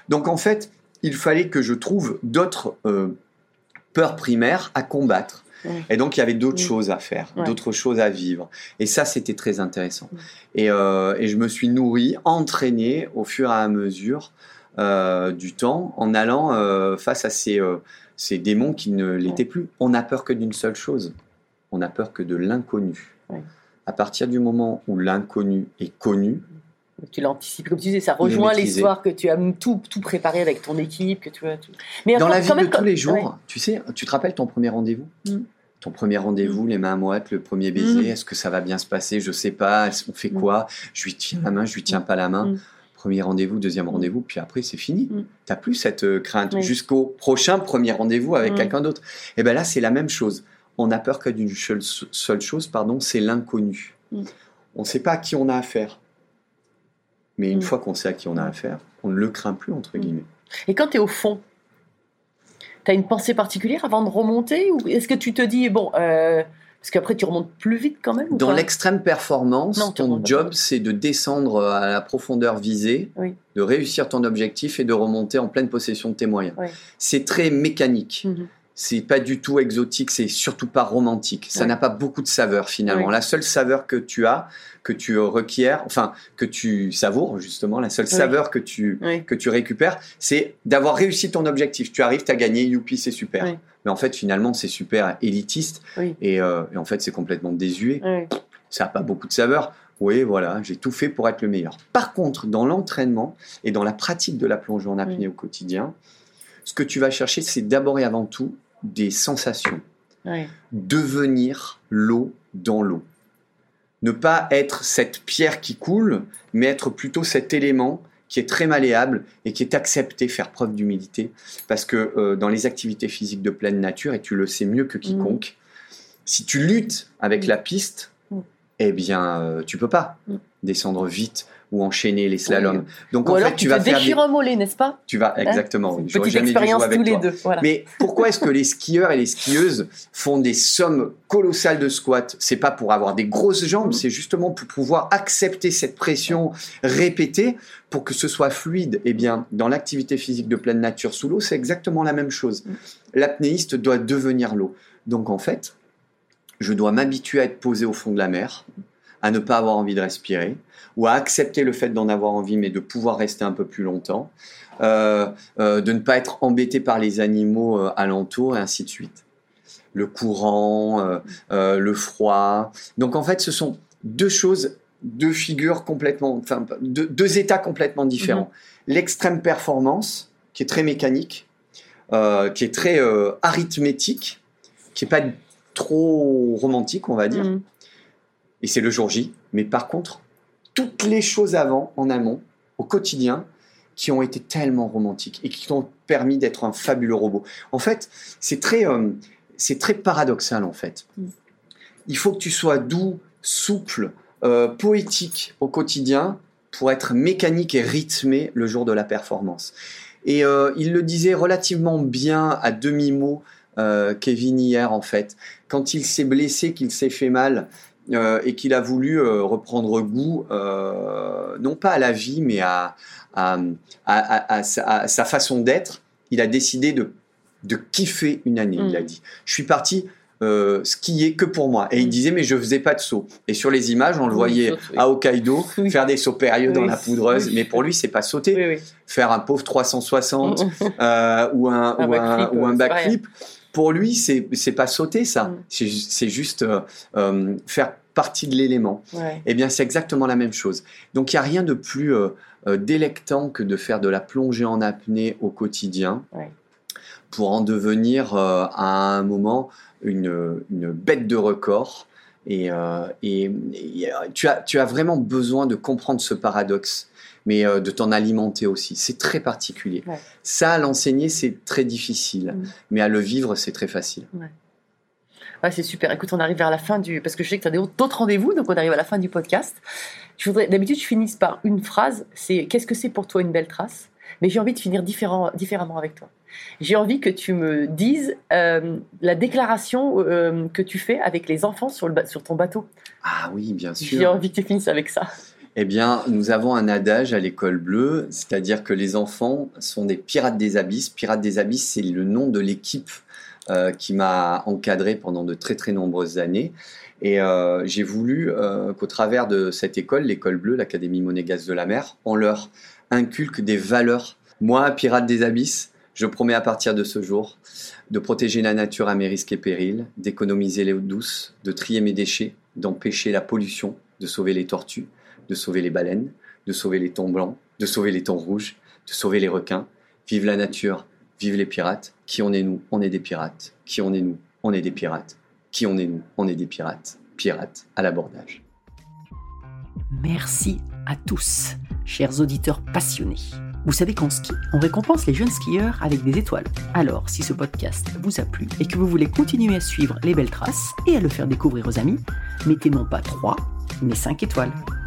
Donc en fait, il fallait que je trouve d'autres peurs primaires à combattre. Et donc il y avait d'autres Mm. choses à faire, d'autres choses à vivre. Et ça, c'était très intéressant. Mm. Et, euh, et je me suis nourri, entraîné au fur et à mesure euh, du temps en allant euh, face à ces, ces démons qui ne l'étaient plus. On n'a peur que d'une seule chose. On n'a peur que de l'inconnu. À partir du moment où l'inconnu est connu, Tu l'as anticipé, comme tu disais, ça rejoint l'histoire que tu as tout, tout préparé avec ton équipe, que tu tout. Mais dans la vie de tous les jours, ouais. tu sais, tu te rappelles ton premier rendez-vous? Mm. Ton premier rendez-vous, les mains moites, le premier baiser, Mm. est-ce que ça va bien se passer? Je sais pas, on fait Mm. quoi? Je lui tiens la main, je lui tiens pas la main. Mm. Premier rendez-vous, deuxième rendez-vous, puis après c'est fini. Mm. T'as plus cette euh, crainte jusqu'au prochain premier rendez-vous avec Mm. quelqu'un d'autre. Et ben là, c'est la même chose. On a peur que d'une seule, chose, pardon, c'est l'inconnu. Mm. On ne sait pas à qui on a affaire. Mais une Mm. fois qu'on sait à qui on a affaire, on ne le craint plus, entre Mm. guillemets. Et quand tu es au fond, tu as une pensée particulière avant de remonter Ou est-ce que tu te dis, bon, euh, parce qu'après tu remontes plus vite quand même Dans l'extrême performance, Non, ton job, c'est de descendre à la profondeur visée, Oui. de réussir ton objectif et de remonter en pleine possession de tes moyens. Oui. C'est très mécanique. Mhm. C'est pas du tout exotique, c'est surtout pas romantique. Ça Ouais. n'a pas beaucoup de saveur finalement. La seule saveur que tu as, que tu requiers, enfin que tu savoures justement, la seule saveur que tu que tu récupères, c'est d'avoir réussi ton objectif. Tu arrives, tu as gagné, youpi, c'est super. Mais en fait, finalement, c'est super élitiste et, euh, et en fait, c'est complètement désuet ça n'a pas beaucoup de saveur. Oui, voilà, j'ai tout fait pour être le meilleur. Par contre, dans l'entraînement et dans la pratique de la plongée en apnée au quotidien, ce que tu vas chercher, c'est d'abord et avant tout des sensations. Devenir l'eau dans l'eau. Ne pas être cette pierre qui coule, mais être plutôt cet élément qui est très malléable et qui est accepté, faire preuve d'humilité. Parce que euh, dans les activités physiques de pleine nature, et tu le sais mieux que quiconque, si tu luttes avec Mm. la piste, Mm. eh bien, euh, tu peux pas Mm. descendre vite ou enchaîner les slaloms. Donc Ou en alors fait, tu, tu vas faire des... déchires un mollet, n'est-ce pas? Tu vas exactement. oui. J'aurais Petite jamais expérience avec tous les deux. Voilà. Mais pourquoi est-ce que les skieurs et les skieuses font des sommes colossales de squat C'est pas pour avoir des grosses jambes, c'est justement pour pouvoir accepter cette pression répétée pour que ce soit fluide. Eh bien, dans l'activité physique de pleine nature sous l'eau, c'est exactement la même chose. Mm. L'apnéiste doit devenir l'eau. Donc en fait, je dois m'habituer à être posé au fond de la mer, à ne pas avoir envie de respirer, ou à accepter le fait d'en avoir envie, mais de pouvoir rester un peu plus longtemps, euh, euh, de ne pas être embêté par les animaux euh, alentours, et ainsi de suite. Le courant, euh, le froid. Donc en fait, ce sont deux choses, deux figures complètement, enfin, deux, deux états complètement différents. L'extrême performance, qui est très mécanique, qui est très arithmétique, qui est pas trop romantique, on va dire Mhm. Et c'est le jour J. Mais par contre, toutes les choses avant, en amont, au quotidien, qui ont été tellement romantiques et qui t'ont permis d'être un fabuleux robot. En fait, c'est très, euh, c'est très paradoxal en fait. Mm. Il faut que tu sois doux, souple, euh, poétique au quotidien pour être mécanique et rythmé le jour de la performance. Et euh, il le disait relativement bien à demi-mot, Kevin hier en fait, quand il s'est blessé, qu'il s'est fait mal, euh, et qu'il a voulu euh, reprendre goût, euh, non pas à la vie, mais à, à, à- à- à sa, façon d'être, il a décidé de, de kiffer une année, Mm. il a dit. Je suis parti skier que pour moi. Et il Mm. disait, mais je faisais pas de saut. Et sur les images, on le Oui, voyait saute, oui. à Hokkaido Oui. faire des sauts périlleux dans la poudreuse. Mais pour lui, c'est pas sauter. Faire un pauvre 360 euh, ou un, Un ou un, backflip, Pour lui, c'est c'est pas sauter ça. Mm. C'est ju- C'est juste euh, euh, faire partie de l'élément. Ouais. Eh bien, c'est exactement la même chose. Donc, il n'y a rien de plus euh, délectant que de faire de la plongée en apnée au quotidien Ouais. pour en devenir à un moment une, une bête de record. Et, et- et, tu, as, tu as vraiment besoin de comprendre ce paradoxe, mais euh, de t'en alimenter aussi. C'est très particulier. Ouais. Ça, à l'enseigner, c'est très difficile, Mm. mais à le vivre, c'est très facile. Ouais, c'est super. Écoute, on arrive vers la fin du. Parce que je sais que tu as d'autres rendez-vous, donc on arrive à la fin du podcast. Je voudrais. D'habitude, je finis par une phrase c'est Qu'est-ce que c'est pour toi une belle trace? Mais j'ai envie de finir différent, différemment avec toi. J'ai envie que tu me dises euh, la déclaration euh, que tu fais avec les enfants sur, le, ba- sur ton bateau. Ah oui, bien J'ai sûr. envie que tu finisses avec ça. Eh bien, nous avons un adage à l'école bleue, c'est-à-dire que les enfants sont des pirates des abysses. Pirates des abysses, c'est le nom de l'équipe euh, qui m'a encadré pendant de très très nombreuses années. Et euh, j'ai voulu euh, qu'au travers de cette école, l'école bleue, l'Académie monégasque de la mer, on leur inculque des valeurs. Moi, pirate des abysses, je promets à partir de ce jour de protéger la nature à mes risques et périls, d'économiser l'eau douce, de trier mes déchets, d'empêcher la pollution, de sauver les tortues, de sauver les baleines, de sauver les thons blancs, de sauver les thons rouges, de sauver les requins. Vive la nature, vive les pirates. Qui on est nous On est des pirates. Qui on est nous On est des pirates. Qui on est nous On est des pirates. Pirates à l'abordage. Merci à tous, chers auditeurs passionnés. Vous savez qu'en ski, on récompense les jeunes skieurs avec des étoiles. Alors, si ce podcast vous a plu et que vous voulez continuer à suivre les belles traces et à le faire découvrir aux amis, mettez non pas 3, mais 5 étoiles.